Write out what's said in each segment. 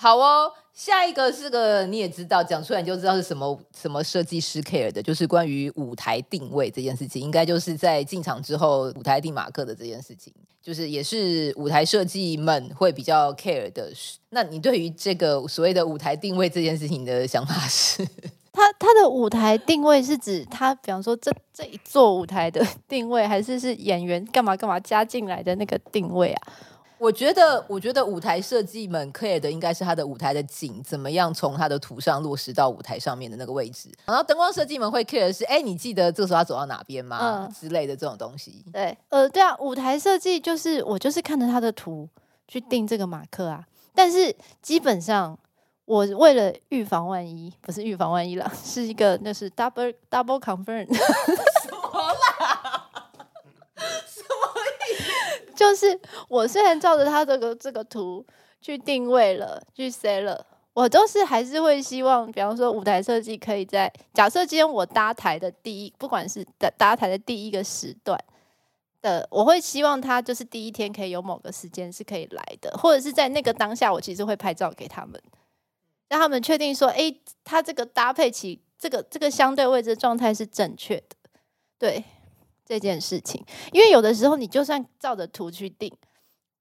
好哦，下一个是个你也知道，讲出来你就知道是什么什么设计师 care 的，就是关于舞台定位这件事情，应该就是在进场之后舞台定马克的这件事情，就是也是舞台设计们会比较 care 的。那你对于这个所谓的舞台定位这件事情的想法是？他他的舞台定位是指他，比方说这这一座舞台的定位，还是是演员干嘛干嘛加进来的那个定位啊？我觉得，我觉得舞台设计们 care 的应该是他的舞台的景怎么样从他的图上落实到舞台上面的那个位置。然后灯光设计们会 care 的是，哎，你记得这个时候要走到哪边吗？嗯、之类的这种东西。对，呃，对啊，舞台设计就是我就是看着他的图去定这个马克啊。但是基本上，我为了预防万一，不是预防万一了，是一个那是 double double confirm。什么啦？就是我虽然照着他这个这个图去定位了，去 set 了，我都是还是会希望，比方说舞台设计可以在假设今天我搭台的第一，不管是搭搭台的第一个时段的，我会希望他就是第一天可以有某个时间是可以来的，或者是在那个当下，我其实会拍照给他们，让他们确定说，哎，他这个搭配起这个这个相对位置的状态是正确的，对。这件事情，因为有的时候你就算照着图去定，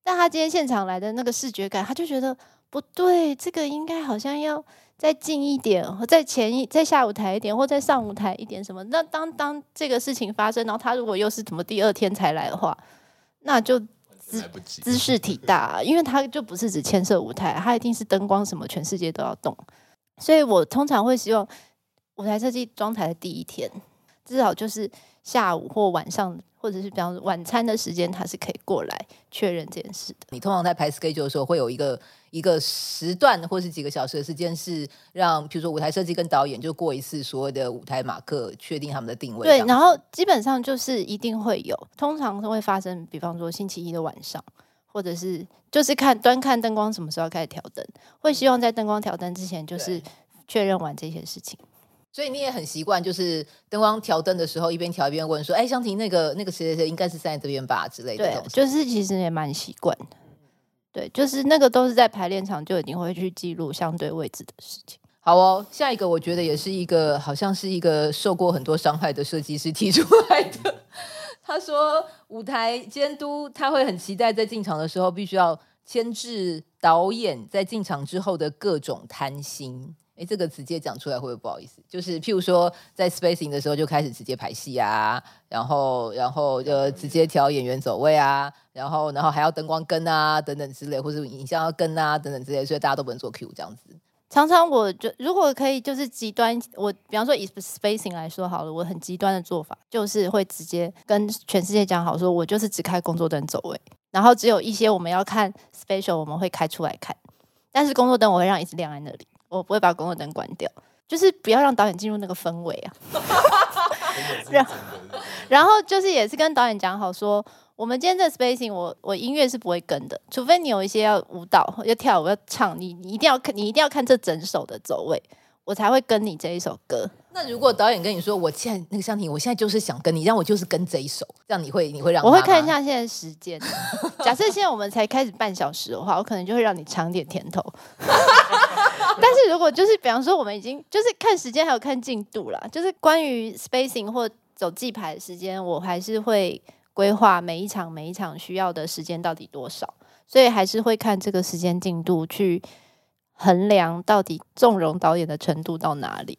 但他今天现场来的那个视觉感，他就觉得不对，这个应该好像要再近一点，或再前一，再下舞台一点，或再上舞台一点什么。那当当这个事情发生，然后他如果又是怎么第二天才来的话，那就姿姿势体大，因为他就不是只牵涉舞台，他一定是灯光什么，全世界都要动。所以我通常会希望舞台设计装台的第一天，至少就是。下午或晚上，或者是比方说晚餐的时间，他是可以过来确认这件事的。你通常在排 schedule 的时候，会有一个一个时段或是几个小时的时间，是让比如说舞台设计跟导演就过一次所谓的舞台马克，确定他们的定位。对，然后基本上就是一定会有，通常会发生，比方说星期一的晚上，或者是就是看端看灯光什么时候开始调灯，会希望在灯光调灯之前就是确认完这些事情。所以你也很习惯，就是灯光调灯的时候，一边调一边问说：“哎，香婷，那个那个谁谁谁应该是站在这边吧？”之类的。对，就是其实也蛮习惯的。对，就是那个都是在排练场就已经会去记录相对位置的事情。好哦，下一个我觉得也是一个，好像是一个受过很多伤害的设计师提出来的。他说，舞台监督他会很期待在进场的时候，必须要牵制导演在进场之后的各种贪心。哎，这个直接讲出来会不会不好意思？就是譬如说，在 spacing 的时候就开始直接排戏啊，然后然后就直接调演员走位啊，然后然后还要灯光跟啊等等之类，或者影像要跟啊等等之类，所以大家都不能做 Q 这样子。常常我就如果可以，就是极端，我比方说以 spacing 来说好了，我很极端的做法就是会直接跟全世界讲好，说我就是只开工作灯走位，然后只有一些我们要看 special 我们会开出来看，但是工作灯我会让一直亮在那里。我不会把工作灯关掉，就是不要让导演进入那个氛围啊。然后，然后就是也是跟导演讲好说，我们今天这 spacing，我我音乐是不会跟的，除非你有一些要舞蹈、要跳舞、要唱，你你一定要看，你一定要看这整首的走位，我才会跟你这一首歌。那如果导演跟你说，我现在那个湘婷，我现在就是想跟你，让我就是跟这一首，这样你会你会让？我会看一下现在时间。假设现在我们才开始半小时的话，我可能就会让你尝点甜头。但是如果就是比方说我们已经就是看时间还有看进度啦，就是关于 spacing 或走记牌的时间，我还是会规划每一场每一场需要的时间到底多少，所以还是会看这个时间进度去衡量到底纵容导演的程度到哪里，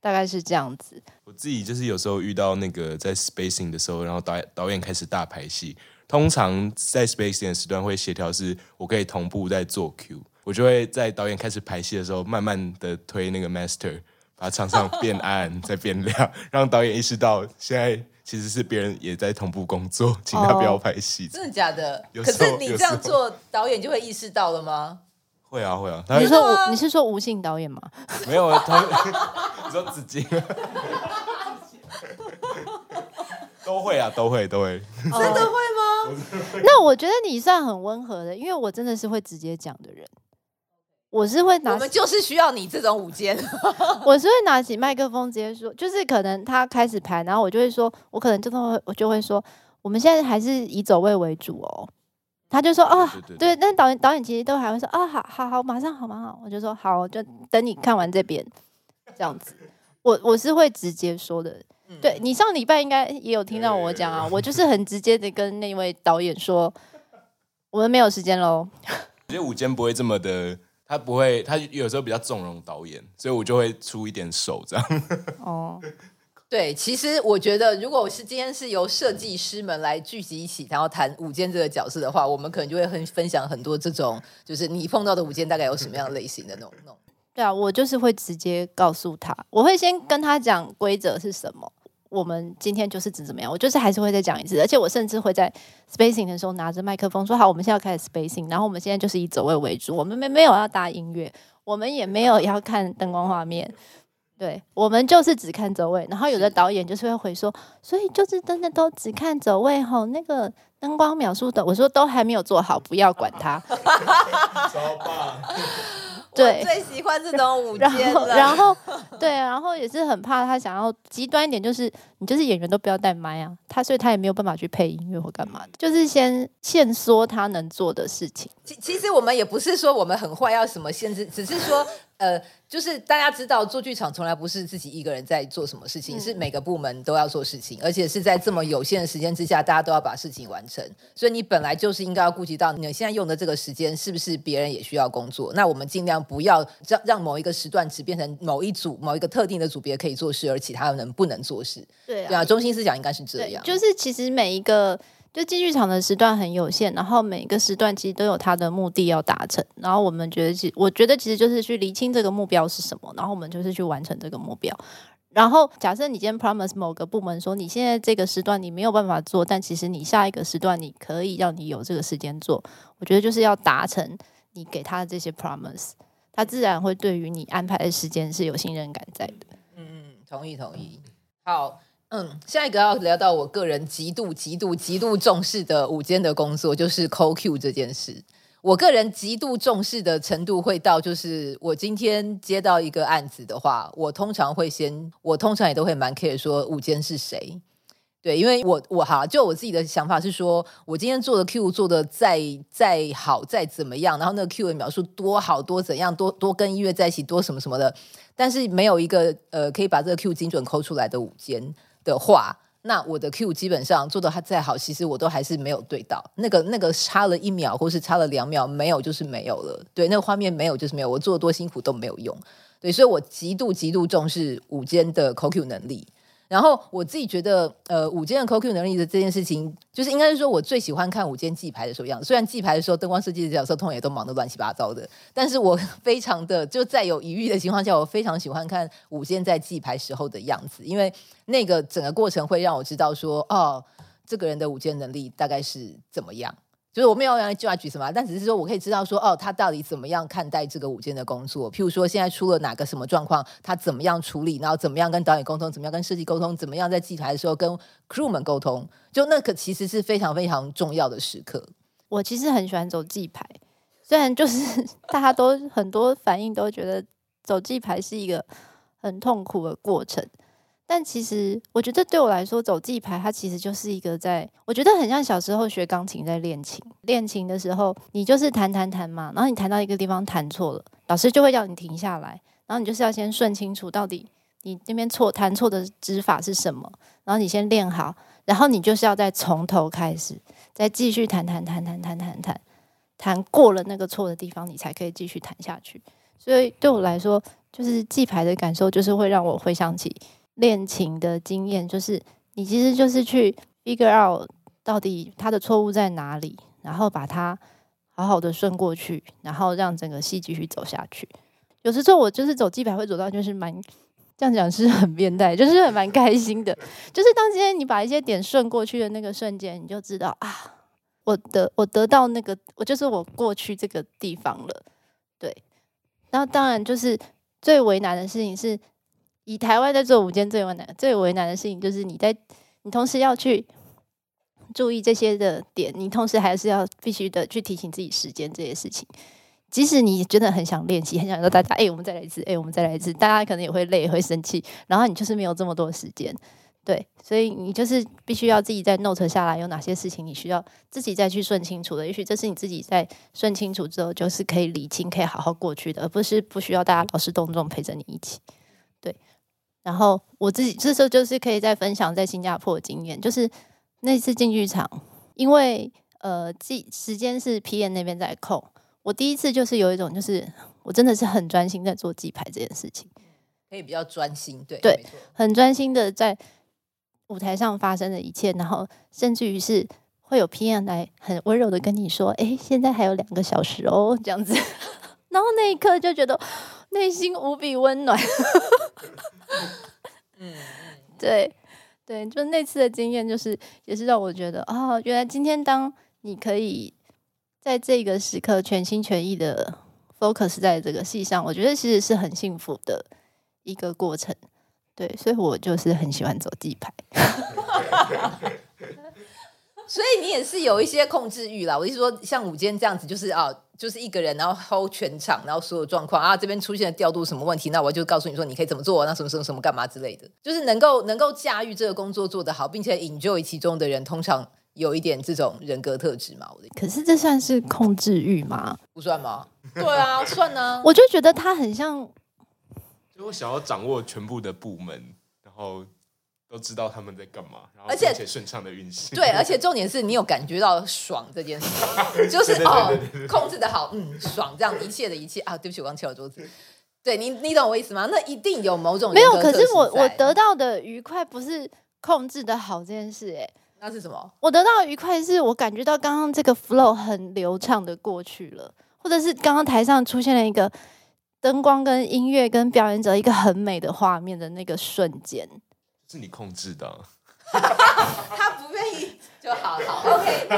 大概是这样子。我自己就是有时候遇到那个在 spacing 的时候，然后导演导演开始大排戏，通常在 spacing 的时段会协调是我可以同步在做 Q。我就会在导演开始排戏的时候，慢慢的推那个 master，把场上变暗再变亮，让导演意识到现在其实是别人也在同步工作，请他不要拍戏。哦。真的假的？可是你这样做，导演就会意识到了吗？会啊会啊。你说你是说吴姓导演吗？没有啊，他你说子金 都会啊，都会都会。真的会吗？那我觉得你算很温和的，因为我真的是会直接讲的人。我是会拿，我们就是需要你这种舞间。我是会拿起麦克风直接说，就是可能他开始排，然后我就会说，我可能真的会，我就会说，我们现在还是以走位为主哦。他就说啊，哦、对，对，对，对，但导演导演其实都还会说啊，好好好，马上好，马上好。我就说好，就等你看完这边这样子。我我是会直接说的，对，你上礼拜应该也有听到我讲啊，我就是很直接的跟那位导演说，我们没有时间喽。我觉得舞间不会这么的。他不会，他有时候比较纵容导演，所以我就会出一点手这样。哦，对，其实我觉得，如果是今天是由设计师们来聚集一起，然后谈舞间这个角色的话，我们可能就会很分享很多这种，就是你碰到的舞间大概有什么样类型的那种那种。对啊，我就是会直接告诉他，我会先跟他讲规则是什么。我们今天就是怎怎么样，我就是还是会再讲一次，而且我甚至会在 spacing 的时候拿着麦克风说：“好，我们现在要开始 spacing，然后我们现在就是以走位为主，我们没没有要搭音乐，我们也没有要看灯光画面，对，我们就是只看走位。”然后有的导演就是会回说：“所以就是真的都只看走位吼，那个灯光描述的，我说都还没有做好，不要管它。”对，最喜欢这种舞监然后，然后，对，然后也是很怕他想要极端一点，就是你就是演员都不要带麦啊，他所以他也没有办法去配音乐或干嘛的，就是先限缩他能做的事情。其其实我们也不是说我们很坏要什么限制，只是说。呃，就是大家知道，做剧场从来不是自己一个人在做什么事情，嗯、是每个部门都要做事情，而且是在这么有限的时间之下，大家都要把事情完成。所以你本来就是应该要顾及到你现在用的这个时间是不是别人也需要工作。那我们尽量不要让让某一个时段只变成某一组某一个特定的组别可以做事，而其他人不能做事。对啊，对啊，中心思想应该是这样。就是其实每一个。就进剧场的时段很有限，然后每个时段其实都有它的目的要达成，然后我们觉得其，我觉得其实就是去厘清这个目标是什么，然后我们就是去完成这个目标。然后假设你今天 promise 某个部门说你现在这个时段你没有办法做，但其实你下一个时段你可以让你有这个时间做，我觉得就是要达成你给他的这些 promise，他自然会对于你安排的时间是有信任感在的。嗯嗯，同意同意。好。嗯，下一个要聊到我个人极度、极度、极度重视的午间的工作，就是 call cue 这件事。我个人极度重视的程度会到，就是我今天接到一个案子的话，我通常会先，我通常也都会蛮 care 说午间是谁。对，因为我我哈，就我自己的想法是说，我今天做的 Q 做的再再好再怎么样，然后那个 Q 的描述多好多怎样多多跟音乐在一起多什么什么的，但是没有一个呃可以把这个 Q 精准抠出来的午间。的话，那我的 Q 基本上做的它再好，其实我都还是没有对到那个那个差了一秒，或是差了两秒，没有就是没有了。对，那个画面没有就是没有，我做多辛苦都没有用。对，所以我极度极度重视午间的口 Q 能力。然后我自己觉得，呃，舞监的 call cue 能力的这件事情，就是应该是说我最喜欢看舞监记牌的时候样子。虽然记牌的时候，灯光设计的角色通也都忙得乱七八糟的，但是我 非常的就在有疑虑的情况下，我非常喜欢看舞监在记牌时候的样子，因为那个整个过程会让我知道说，哦，这个人的舞监能力大概是怎么样。就是我没有要就要举什么，但只是说我可以知道说，哦，他到底怎么样看待这个舞监的工作？譬如说，现在出了哪个什么状况，他怎么样处理，然后怎么样跟导演沟通，怎么样跟设计沟通，怎么样在记台的时候跟 crew 们沟通，就那个其实是非常非常重要的时刻。我其实很喜欢走记牌，虽然就是 大家都很多反应都觉得走记牌是一个很痛苦的过程。但其实，我觉得对我来说，走记牌它其实就是一个在，我觉得很像小时候学钢琴在练琴。练琴的时候，你就是弹弹弹嘛，然后你弹到一个地方弹错了，老师就会叫你停下来，然后你就是要先顺清楚到底你那边错弹错的指法是什么，然后你先练好，然后你就是要再从头开始，再继续弹弹弹弹弹弹弹，弹过了那个错的地方，你才可以继续弹下去。所以对我来说，就是记牌的感受，就是会让我回想起。练琴的经验就是，你其实就是去 figure out 到底他的错误在哪里，然后把它好好的顺过去，然后让整个戏继续走下去。有时候我就是走记牌会走到就是蛮这样讲是很变态，就是很蛮开心的。就是当今天你把一些点顺过去的那个瞬间，你就知道啊，我的我得到那个我就是我过去这个地方了。对，然后当然就是最为难的事情是。以台湾在做舞间最为难、最为难的事情，就是你在你同时要去注意这些的点，你同时还是要必须的去提醒自己时间这些事情。即使你真的很想练习，很想说大家，哎、我们再来一次，哎、我们再来一次，大家可能也会累，会生气，然后你就是没有这么多时间，对，所以你就是必须要自己在 note 下来，有哪些事情你需要自己再去顺清楚的。也许这是你自己在顺清楚之后，就是可以理清，可以好好过去的，而不是不需要大家劳师动众陪着你一起。对，然后我自己这时候就是可以再分享在新加坡的经验，就是那次进剧场，因为呃，记时间是 PM 那边在控。我第一次就是有一种，就是我真的是很专心在做记牌这件事情，可以比较专心，对对，很专心的在舞台上发生的一切，然后甚至于是会有 PM 来很温柔的跟你说：“哎，现在还有两个小时哦，这样子。” 然后那一刻就觉得内心无比温暖。嗯，对对，就那次的经验，就是也是让我觉得啊、哦，原来今天当你可以。在这个时刻，全心全意的 focus 在这个戏上，我觉得其实是很幸福的一个过程。对，所以我就是很喜欢走地牌。所以你也是有一些控制欲啦。我意思说，像午间这样子，就是啊，就是一个人，然后 hold 全场，然后所有状况啊，这边出现了调度什么问题，那我就告诉你说，你可以怎么做，那什么什么什么干嘛之类的，就是能够能够驾驭这个工作做得好，并且 enjoy 其中的人，通常。有一点这种人格特质嘛？我的可是这算是控制欲吗？不算吗？对啊，算啊。我就觉得他很像，就我想要掌握全部的部门，然后都知道他们在干嘛，然后而且顺畅的运行。对，而且重点是你有感觉到爽这件事，就是哦，控制的好，嗯，爽，这样一切的一切啊。对不起，我刚敲了桌子。对你，你懂我意思吗？那一定有某种没有。可是我我得到的愉快不是控制的好这件事，哎。那是什么？我得到的愉快是我感觉到刚刚这个 flow 很流畅的过去了，或者是刚刚台上出现了一个灯光跟音乐跟表演者一个很美的画面的那个瞬间，是你控制的啊。他不愿意就好好 OK，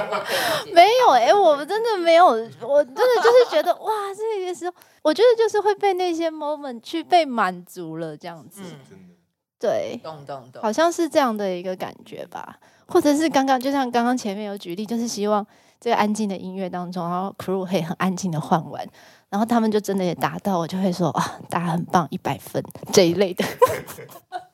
没有哎、欸，我真的没有，我真的就是觉得哇，这个时候我觉得就是会被那些 moment 去被满足了这样子，嗯、对，懂懂懂，好像是这样的一个感觉吧。或者是刚刚，就像刚刚前面有举例，就是希望这个安静的音乐当中，然后 crew 可以很安静的换完，然后他们就真的也达到，我就会说啊，大家很棒，一百分这一类的，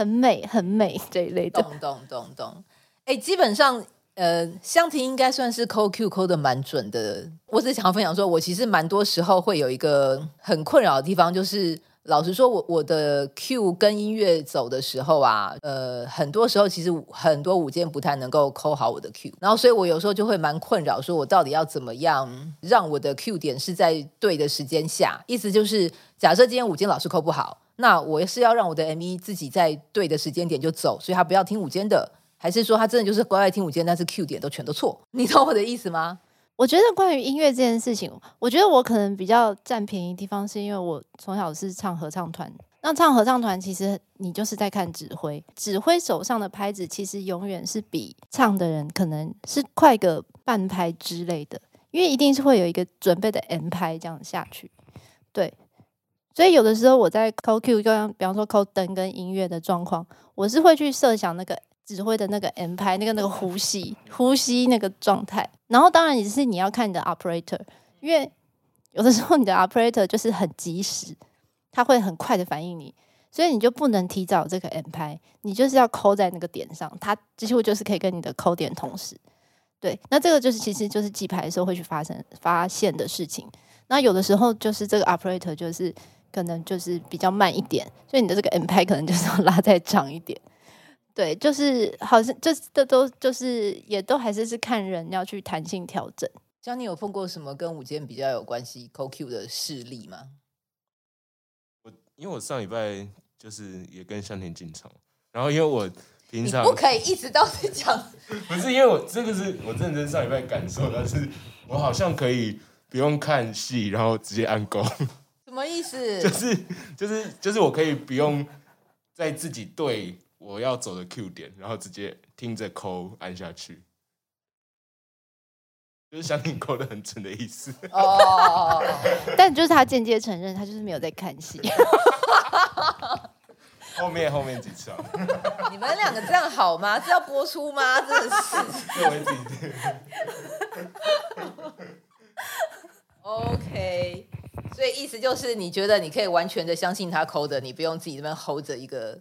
很美很美这一类的，懂懂懂懂。哎，基本上呃，香婷应该算是抠 Q 抠的蛮准的。我只想要分享说，我其实蛮多时候会有一个很困扰的地方，就是。老实说，我我的 Q 跟音乐走的时候啊，呃，很多时候其实很多舞监不太能够抠好我的 Q，然后所以我有时候就会蛮困扰，说我到底要怎么样让我的 Q 点是在对的时间下？意思就是，假设今天舞监老师抠不好，那我是要让我的 M 一自己在对的时间点就走，所以他不要听午间的，还是说他真的就是乖乖听午间，但是 Q 点都全都错？你懂我的意思吗？我觉得关于音乐这件事情，我觉得我可能比较占便宜的地方，是因为我从小是唱合唱团。那唱合唱团，其实你就是在看指挥，指挥手上的拍子其实永远是比唱的人可能是快个半拍之类的，因为一定是会有一个准备的 M 拍这样下去。对，所以有的时候我在抠 Q，就像比方说抠灯跟音乐的状况，我是会去设想那个。指挥的那个 M 拍，那个那个呼吸呼吸那个状态，然后当然也是你要看你的 operator，因为有的时候你的 operator 就是很及时，他会很快的反应你，所以你就不能提早这个 M 拍，你就是要抠在那个点上，它几乎就是可以跟你的抠点同时。对，那这个就是其实就是记牌的时候会去发生发现的事情。那有的时候就是这个 operator 就是可能就是比较慢一点，所以你的这个 M 拍可能就是要拉再长一点。对，就是好像这这都就是也都还是是看人要去弹性调整。像你有碰过什么跟舞间比较有关系 call Q 的事例吗？我因为我上礼拜就是也跟香田进场，然后因为我平常不可以一直都是讲，不是因为我这个是我认真上礼拜感受，但是我好像可以不用看戏，然后直接按勾。什么意思？就是就是就是我可以不用在自己对。我要走的 Q 点，然后直接听着抠按下去，就是想你抠的很准的意思。哦，但就是他间接承认，他就是没有在看戏。后面后面几次啊？你们两个这样好吗？这要播出吗？真的是。作为自己 OK，所以意思就是你觉得你可以完全的相信他抠的，你不用自己这边 hold 着一个。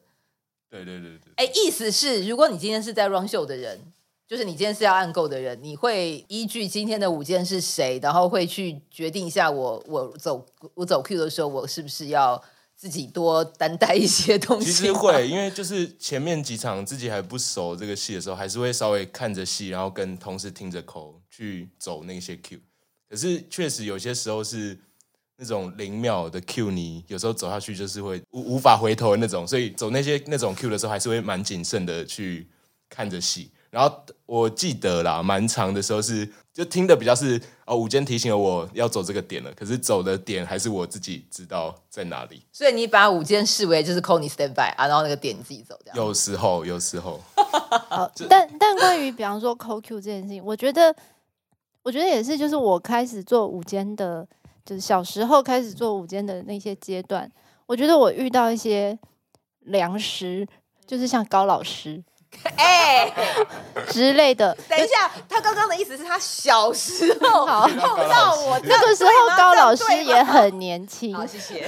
对对对对。哎，意思是如果你今天是在 run show 的人，就是你今天是要按购的人，你会依据今天的舞件是谁，然后会去决定一下我我走我走 Q 的时候，我是不是要自己多担待一些东西？其实会，因为就是前面几场自己还不熟这个戏的时候，还是会稍微看着戏，然后跟同事听着口去走那些 Q。可是确实有些时候是那种零秒的 Q，你有时候走下去就是会无无法回头的那种，所以走那些那种 Q 的时候，还是会蛮谨慎的去看着戏。然后我记得啦，蛮长的时候是就听的比较是哦，午间提醒了我要走这个点了，可是走的点还是我自己知道在哪里。所以你把午间视为就是 call 你 stand by 啊，然后那个点你自己走这样。有时候，有时候。好，但但关于比方说 call Q 这件事情，我觉得。我觉得也是，就是我开始做午间的，就是小时候开始做午间的那些阶段，我觉得我遇到一些良师，就是像高老师，哎、欸、之类的。等一下，他刚刚的意思是他小时 候好碰到我，那个时候高老师也很年轻。好，谢谢。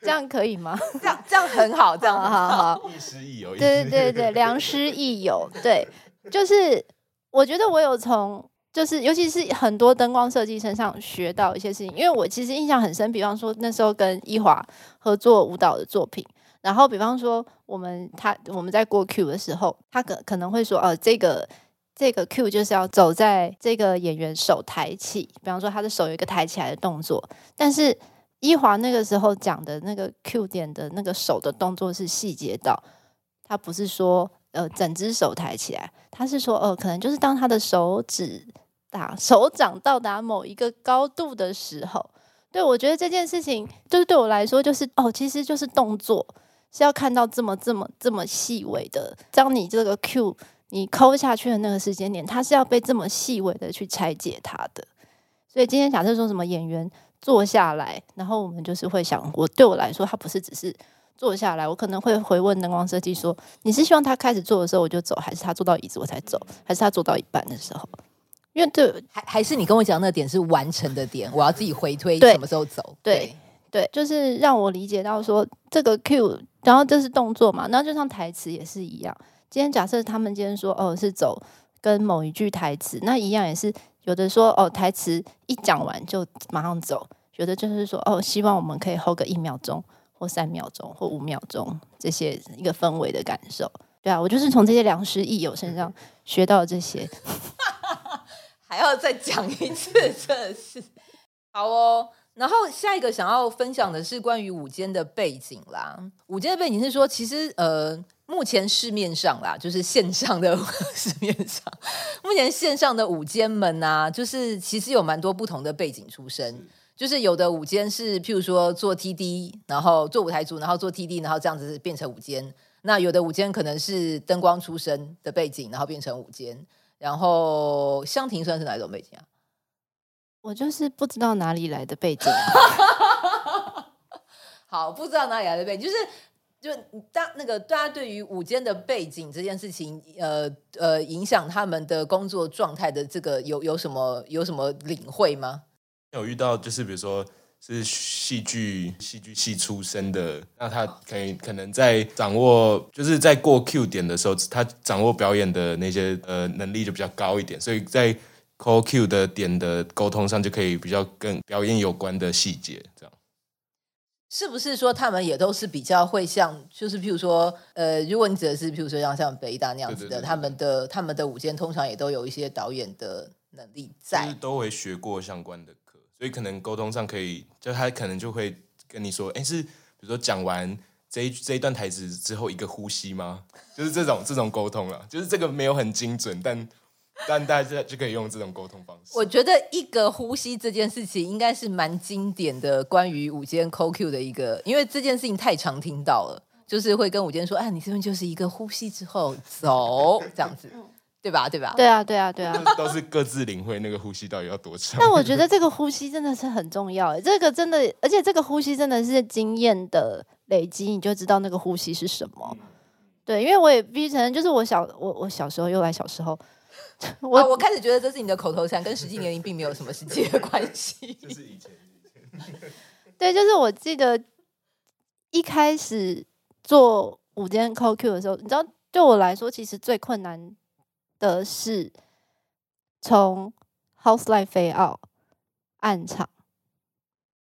这样可以吗？这样这样很好，这样好好好。亦师亦友，对对对对，良师益友，对，就是。我觉得我有从，就是尤其是很多灯光设计身上学到一些事情，因为我其实印象很深。比方说那时候跟伊华合作舞蹈的作品，然后比方说我们他我们在过 Q 的时候，他可可能会说，哦，这个这个 Q 就是要走在这个演员手抬起，比方说他的手有一个抬起来的动作，但是伊华那个时候讲的那个 Q 点的那个手的动作是细节到，他不是说。呃，整只手抬起来，他是说，呃，可能就是当他的手指打手掌到达某一个高度的时候，对，我觉得这件事情就是对我来说，就是哦，其实就是动作是要看到这么这么这么细微的，当你这个 Q 你抠下去的那个时间点，它是要被这么细微的去拆解它的。所以今天假设说什么演员坐下来，然后我们就是会想，我对我来说，它不是只是。坐下来，我可能会回问灯光设计说：“你是希望他开始做的时候我就走，还是他坐到椅子我才走，还是他坐到一半的时候？因为这还还是你跟我讲那个点是完成的点，我要自己回推什么时候走？对对，对，就是让我理解到说这个 Q，然后这是动作嘛，那就像台词也是一样。今天假设他们今天说哦是走跟某一句台词，那一样也是有的说哦台词一讲完就马上走，有的就是说哦希望我们可以 hold 个一秒钟。”或三秒钟，或五秒钟，这些一个氛围的感受，对啊，我就是从这些良师益友身上学到这些，还要再讲一次，真的是好哦。然后下一个想要分享的是关于午间的背景啦。午间的背景是说，其实呃，目前市面上啦，就是线上的 市面上，目前线上的午间们啊，就是其实有蛮多不同的背景出身。就是有的舞间是，譬如说做 TD，然后做舞台组，然后做 TD，然后这样子变成舞间。那有的舞间可能是灯光出身的背景，然后变成舞监。然后香婷算是哪一种背景啊？我就是不知道哪里来的背景。好，不知道哪里来的背景，就是就当那个大家对于午间的背景这件事情，呃呃，影响他们的工作状态的这个有有什么有什么领会吗？有遇到就是比如说是戏剧戏剧系出身的，那他可以可能在掌握就是在过 Q 点的时候，他掌握表演的那些呃能力就比较高一点，所以在 call Q 的点的沟通上就可以比较跟表演有关的细节，这样是不是说他们也都是比较会像就是譬如说呃，如果你指的是譬如说像像北大那样子的，对对对对他们的他们的舞间通常也都有一些导演的能力在，就是都会学过相关的。所以可能沟通上可以，就他可能就会跟你说，哎，是比如说讲完这一这一段台词之后一个呼吸吗？就是这种这种沟通了，就是这个没有很精准，但但大家就可以用这种沟通方式。我觉得一个呼吸这件事情应该是蛮经典的，关于午间 call Q 的一个，因为这件事情太常听到了，就是会跟午间说，哎，你这边就是一个呼吸之后走这样子。对吧？对吧？对啊，对啊，对啊，都是各自领会那个呼吸到底要多长。但我觉得这个呼吸真的是很重要，这个真的，而且这个呼吸真的是经验的累积，你就知道那个呼吸是什么。对，因为我也必须承认，就是我小我我小时候又来小时候，我、啊、我开始觉得这是你的口头禅，跟实际年龄并没有什么实际的关系。就是以前，以前 对，就是我记得一开始做午间 Call Q 的时候，你知道，对我来说，其实最困难的是从 House Light Fade Out 暗场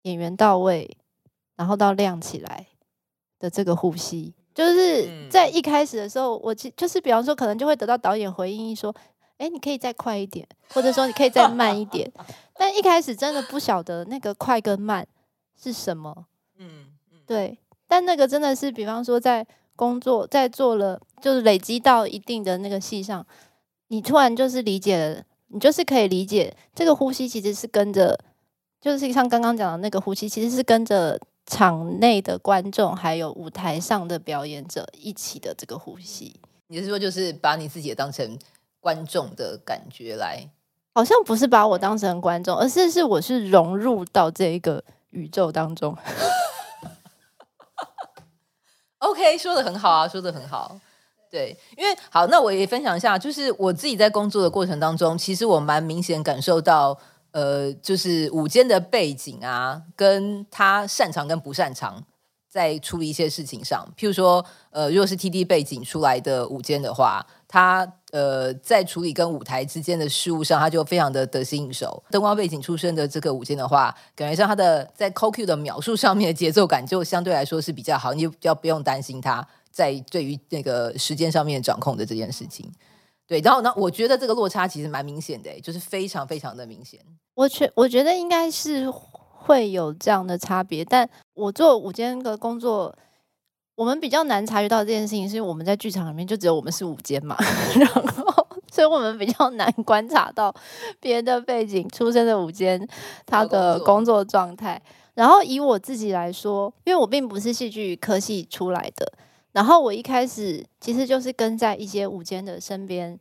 演员到位，然后到亮起来的这个呼吸。就是在一开始的时候，我其就是比方说，可能就会得到导演回应说：“哎，你可以再快一点，或者说你可以再慢一点。”但一开始真的不晓得那个快跟慢是什么。嗯，对。但那个真的是，比方说在工作在做了，就是累积到一定的那个戏上，你突然就是理解了，你就是可以理解这个呼吸其实是跟着，就是像刚刚讲的那个呼吸，其实是跟着。场内的观众还有舞台上的表演者一起的这个呼吸，你是说就是把你自己也当成观众的感觉来？好像不是把我当成观众，而是是我是融入到这一个宇宙当中。OK，说的很好啊，说的很好。对，因为好，那我也分享一下，就是我自己在工作的过程当中，其实我蛮明显感受到。呃，就是舞间的背景啊，跟他擅长跟不擅长，在处理一些事情上，譬如说，呃，如果是 TD 背景出来的舞间的话，他呃在处理跟舞台之间的事物上，他就非常的得心应手。灯光背景出身的这个舞间的话，感觉上他的在 CoQ 的描述上面的节奏感就相对来说是比较好，你就比较不用担心他在对于那个时间上面掌控的这件事情。对，然后呢，我觉得这个落差其实蛮明显的，就是非常非常的明显。我觉我觉得应该是会有这样的差别，但我做午间的工作，我们比较难察觉到这件事情，是因为我们在剧场里面就只有我们是午间嘛，然后所以我们比较难观察到别的背景出身的午间他的工作状态。然后以我自己来说，因为我并不是戏剧科系出来的。然后我一开始其实就是跟在一些舞间的身边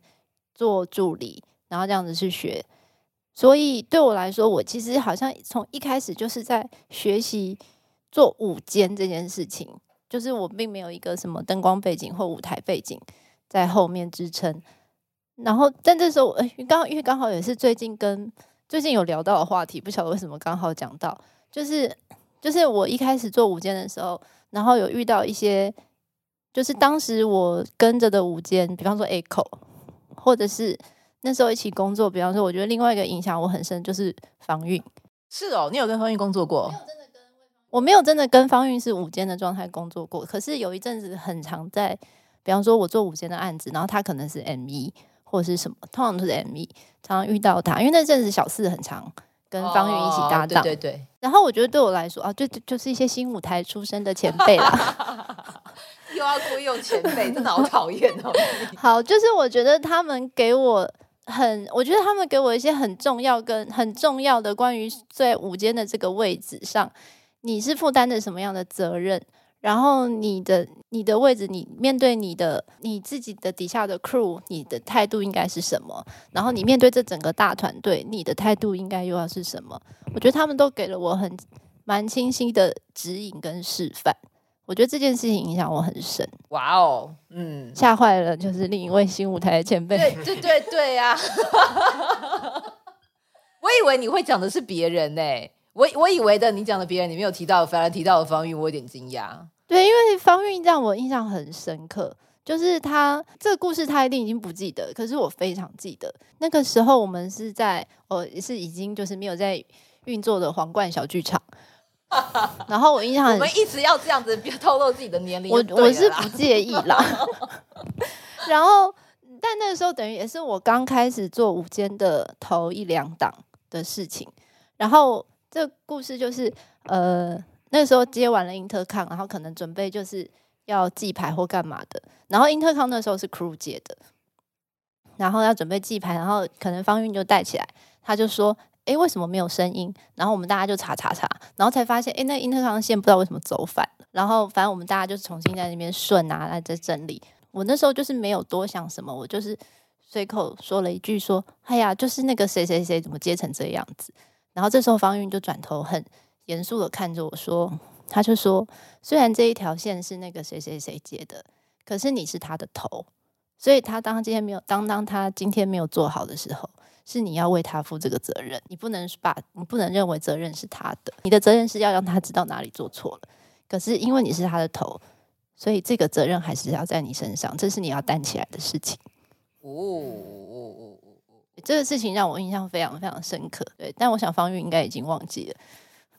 做助理，然后这样子去学。所以对我来说，我其实好像从一开始就是在学习做舞间这件事情，就是我并没有一个什么灯光背景或舞台背景在后面支撑。然后但这时候，哎，刚好因为刚好也是最近跟最近有聊到的话题，不晓得为什么刚好讲到，就是就是我一开始做舞间的时候，然后有遇到一些。就是当时我跟着的舞间，比方说 Echo，或者是那时候一起工作，比方说，我觉得另外一个影响我很深就是方韵。是哦，你有跟方韵工作过？我没有真的跟方韵是午间的状态工作过，可是有一阵子很常在，比方说我做午间的案子，然后他可能是 ME 或者是什么，通常都是 ME，常常遇到他，因为那阵子小四很常跟方韵一起搭档，哦、对对对。然后我觉得对我来说啊，就就是一些新舞台出身的前辈啦。又要故意用前辈，真的好讨厌哦。好，就是我觉得他们给我很，我觉得他们给我一些很重要跟很重要的关于在午间的这个位置上，你是负担着什么样的责任？然后你的你的位置，你面对你的你自己的底下的 crew，你的态度应该是什么？然后你面对这整个大团队，你的态度应该又要是什么？我觉得他们都给了我很蛮清晰的指引跟示范。我觉得这件事情影响我很深。哇哦，嗯，吓坏了，就是另一位新舞台的前辈。对对对对呀！我以为你会讲的是别人呢，我我以为的你讲的别人，你没有提到，反而提到了方韵，我有点惊讶。对，因为方韵让我印象很深刻，就是他这个故事他一定已经不记得，可是我非常记得。那个时候我们是在哦，是已经就是没有在运作的皇冠小剧场。然后我印象很，我们一直要这样子别透露自己的年龄，我我是不介意啦。然后，但那个时候等于也是我刚开始做午间的头一两档的事情。然后这故事就是，呃，那时候接完了 Intercom，然后可能准备就是要记牌或干嘛的。然后 Intercom 那时候是 crew 接的，然后要准备记牌，然后可能方韵就带起来，他就说。哎，为什么没有声音？然后我们大家就查查查，然后才发现，哎，那 Intercom 线不知道为什么走反了。然后反正我们大家就重新在那边顺啊，来在整理。我那时候就是没有多想什么，我就是随口说了一句说：“哎呀，就是那个谁谁谁怎么接成这样子。”然后这时候方韵就转头很严肃的看着我说：“他就说，虽然这一条线是那个谁谁谁接的，可是你是他的头，所以他当今天没有当当他今天没有做好的时候，是你要为他负这个责任，你不能把你不能认为责任是他的，你的责任是要让他知道哪里做错了。可是因为你是他的头，所以这个责任还是要在你身上，这是你要担起来的事情。哦，这个事情让我印象非常非常深刻。对，但我想方玉应该已经忘记了。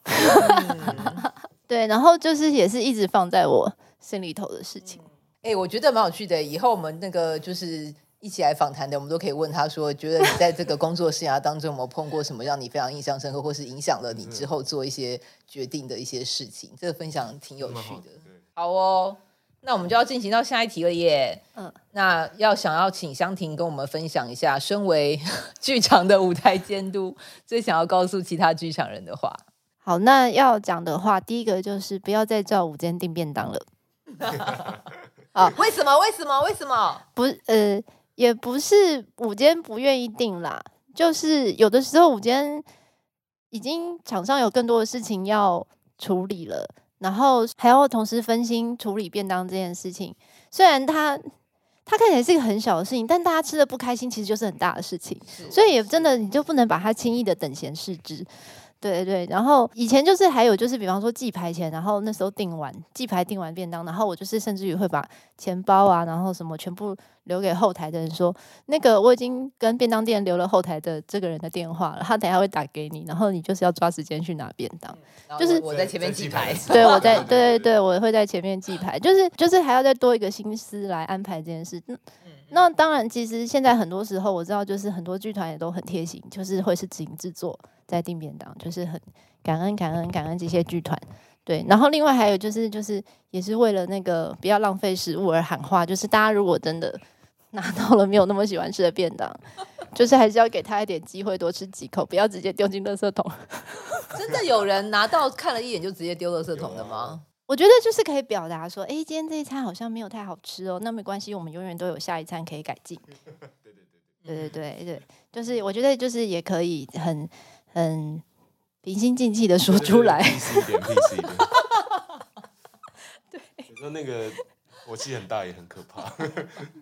嗯、对，然后就是也是一直放在我心里头的事情。哎、欸，我觉得蛮有趣的。以后我们那个就是一起来访谈的，我们都可以问他说，觉得你在这个工作生涯当中有没有碰过什么让你非常印象深刻，或是影响了你之后做一些决定的一些事情？这个分享挺有趣的。好哦，那我们就要进行到下一题了耶。嗯，那要想要请香婷跟我们分享一下，身为剧场的舞台监督，最想要告诉其他剧场人的话。好，那要讲的话，第一个就是不要再叫午间订便当了。啊，为什么？为什么？为什么？不，呃，也不是午间不愿意定啦，就是有的时候午间已经场上有更多的事情要处理了，然后还要同时分心处理便当这件事情。虽然它它看起来是一个很小的事情，但大家吃的不开心，其实就是很大的事情。所以也真的，你就不能把它轻易的等闲视之。对对对，然后以前就是还有就是，比方说记牌前，然后那时候订完记牌订完便当，然后我就是甚至于会把钱包啊，然后什么全部留给后台的人说，那个我已经跟便当店留了后台的这个人的电话了，他等下会打给你，然后你就是要抓时间去拿便当，就是我在前面记牌，对，我在 对对对，我会在前面记牌，就是就是还要再多一个心思来安排这件事。嗯，那当然，其实现在很多时候我知道，就是很多剧团也都很贴心，就是会是自行制作。在订便当，就是很感恩、感恩、感恩这些剧团，对。然后另外还有就是，就是也是为了那个不要浪费食物而喊话，就是大家如果真的 拿到了没有那么喜欢吃的便当，就是还是要给他一点机会，多吃几口，不要直接丢进垃圾桶。真的有人拿到看了一眼就直接丢垃圾桶的吗？我觉得就是可以表达说，哎，今天这一餐好像没有太好吃哦，那没关系，我们永远都有下一餐可以改进。对对对对对，就是我觉得就是也可以很。很平心静气的说出来。对，你说那个火气很大也很可怕，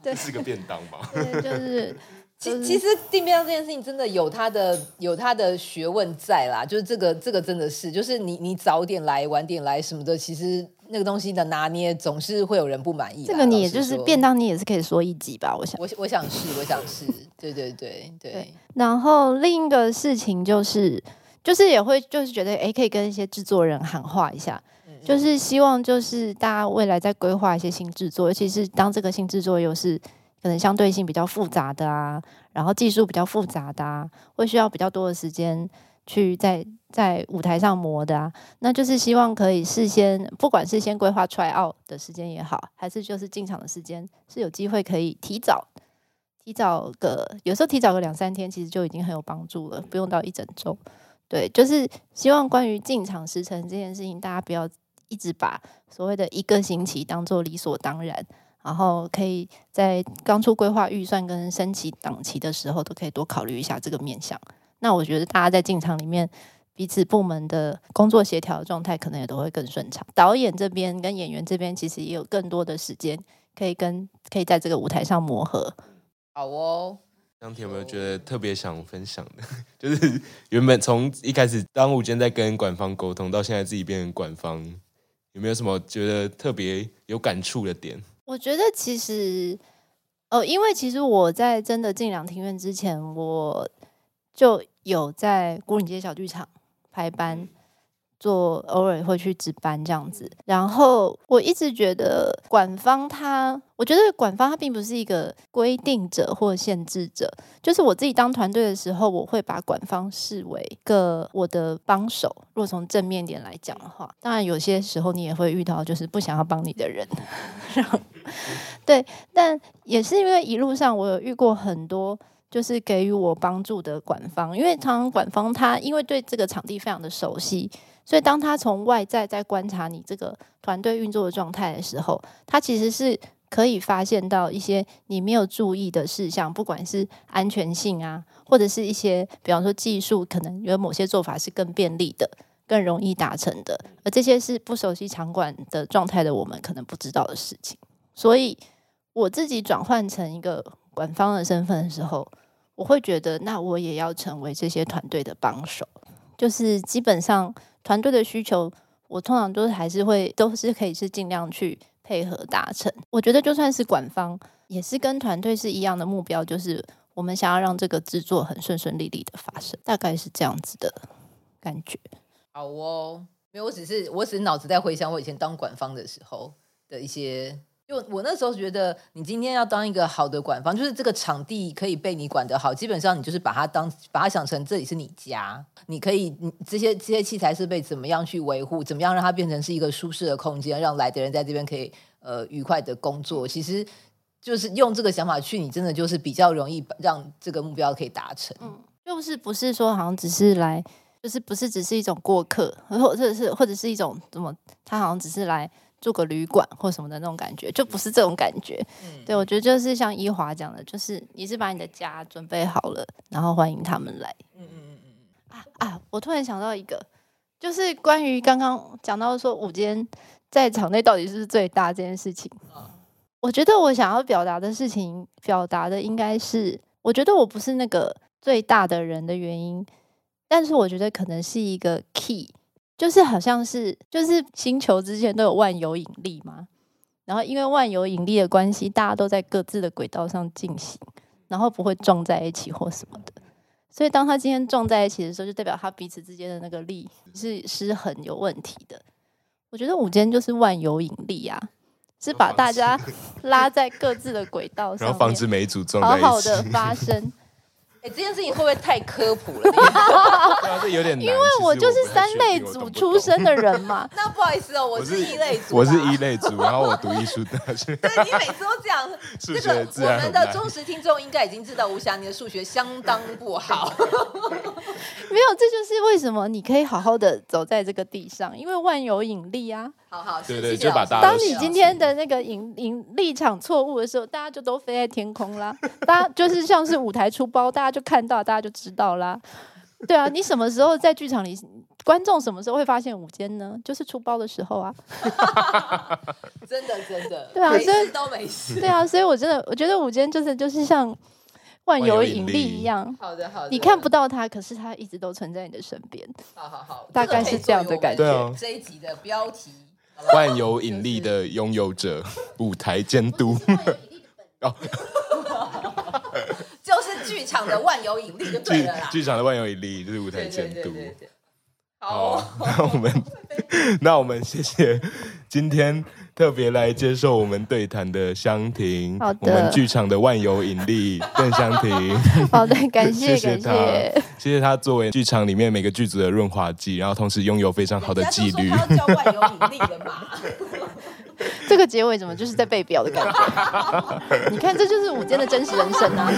这是个便当吧？对，就是。其其实订便当这件事情真的有它的有它的学问在啦，就是这个这个真的是，就是你你早点来晚点来什么的，其实那个东西的拿捏总是会有人不满意。这个你也就是便当，你也是可以说一集吧？我想，我我想是，我想是，对对对对，对。然后另一个事情就是，就是也会就是觉得，哎，可以跟一些制作人喊话一下，就是希望就是大家未来在规划一些新制作，尤其是当这个新制作又是。可能相对性比较复杂的啊，然后技术比较复杂的啊，会需要比较多的时间去在在舞台上磨的啊，那就是希望可以事先，不管是先规划 try out 的时间也好，还是就是进场的时间，是有机会可以提早提早个，有时候提早个两三天，其实就已经很有帮助了，不用到一整周。对，就是希望关于进场时程这件事情，大家不要一直把所谓的一个星期当做理所当然。然后可以在刚出规划预算跟升级档期的时候，都可以多考虑一下这个面向。那我觉得大家在进场里面，彼此部门的工作协调的状态，可能也都会更顺畅。导演这边跟演员这边，其实也有更多的时间，可以跟可以在这个舞台上磨合。好哦，张婷有没有觉得特别想分享的？就是原本从一开始当午间在跟馆方沟通，到现在自己变成馆方，有没有什么觉得特别有感触的点？我觉得其实，哦，因为其实我在真的进两庭院之前，我就有在牯岭街小剧场排班。做偶尔会去值班这样子，然后我一直觉得馆方他，我觉得馆方他并不是一个规定者或限制者，就是我自己当团队的时候，我会把馆方视为一个我的帮手。如果从正面点来讲的话，当然有些时候你也会遇到就是不想要帮你的人，对，但也是因为一路上我有遇过很多就是给予我帮助的馆方，因为常常馆方他因为对这个场地非常的熟悉。所以，当他从外在在观察你这个团队运作的状态的时候，他其实是可以发现到一些你没有注意的事项，不管是安全性啊，或者是一些，比方说技术，可能有某些做法是更便利的、更容易达成的，而这些是不熟悉场馆的状态的我们可能不知道的事情。所以我自己转换成一个馆方的身份的时候，我会觉得，那我也要成为这些团队的帮手。就是基本上团队的需求，我通常都是还是会都是可以是尽量去配合达成。我觉得就算是管方，也是跟团队是一样的目标，就是我们想要让这个制作很顺顺利利的发生，大概是这样子的感觉。好哦，没有，我只是我只是脑子在回想我以前当管方的时候的一些。就我那时候觉得，你今天要当一个好的管方，就是这个场地可以被你管得好，基本上你就是把它当把它想成这里是你家，你可以这些这些器材设备怎么样去维护，怎么样让它变成是一个舒适的空间，让来的人在这边可以呃愉快的工作。其实就是用这个想法去，你真的就是比较容易让这个目标可以达成。嗯，就是不是说好像只是来，就是不是只是一种过客，或者是或者是一种怎么，他好像只是来。住个旅馆或什么的那种感觉，就不是这种感觉。嗯、对，我觉得就是像依华讲的，就是你是把你的家准备好了，然后欢迎他们来。嗯嗯嗯嗯啊啊！我突然想到一个，就是关于刚刚讲到说午间在场内到底是不是最大这件事情。嗯、我觉得我想要表达的事情，表达的应该是，我觉得我不是那个最大的人的原因，但是我觉得可能是一个 key。就是好像是，就是星球之间都有万有引力嘛，然后因为万有引力的关系，大家都在各自的轨道上进行，然后不会撞在一起或什么的。所以当他今天撞在一起的时候，就代表他彼此之间的那个力是失衡有问题的。我觉得午间就是万有引力啊，是把大家 拉在各自的轨道上，然后防止每一组撞在一起，好好的发生。哎，这件事情会不会太科普了？这有点难，因为我就是三类组出身的人嘛。那不好意思哦，我是一类组，我是一类组，然后我读艺术大学。对，你每次都这样，这个我们的忠实听众应该已经知道，吴霞你的数学相当不好。没有，这就是为什么你可以好好的走在这个地上，因为万有引力啊。好好，对对，就把大家。当你今天的那个引引立场错误的时候，大家就都飞在天空啦。大家就是像是舞台出包，大家就看到，大家就知道啦。对啊，你什么时候在剧场里，观众什么时候会发现舞间呢？就是出包的时候啊。真的真的。对啊，所以都没事。对啊，所以我真的我觉得舞间就是就是像万有引力一样。好的好的。你看不到它，可是它一直都存在你的身边。好好好，大概是这样的感觉。这一集的标题。万有引力的拥有者，舞台监督。哦，就是剧场的万有引力就对了啦。剧场的万有引力就是舞台监督。好，那我们，那我们谢谢今天。特别来接受我们对谈的香婷，好的，我们剧场的万有引力邓香婷，好的，感谢，谢谢他，谢谢他作为剧场里面每个剧组的润滑剂，然后同时拥有非常好的纪律。他叫万有引力的嘛？这个结尾怎么就是在背表的感觉？你看，这就是舞间的真实人生啊！